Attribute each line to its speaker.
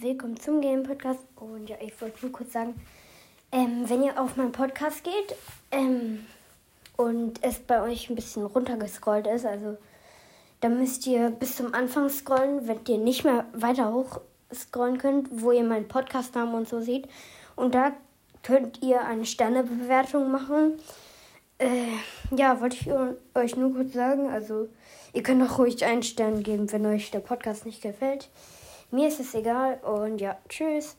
Speaker 1: willkommen zum Game Podcast. Und ja, ich wollte nur kurz sagen, ähm, wenn ihr auf meinen Podcast geht ähm, und es bei euch ein bisschen runtergescrollt ist, also dann müsst ihr bis zum Anfang scrollen, wenn ihr nicht mehr weiter hoch scrollen könnt, wo ihr meinen Podcastnamen und so seht. Und da könnt ihr eine Sternebewertung machen. Äh, ja, wollte ich euch nur kurz sagen. Also, ihr könnt auch ruhig einen Stern geben, wenn euch der Podcast nicht gefällt. Mir ist es egal und ja, tschüss.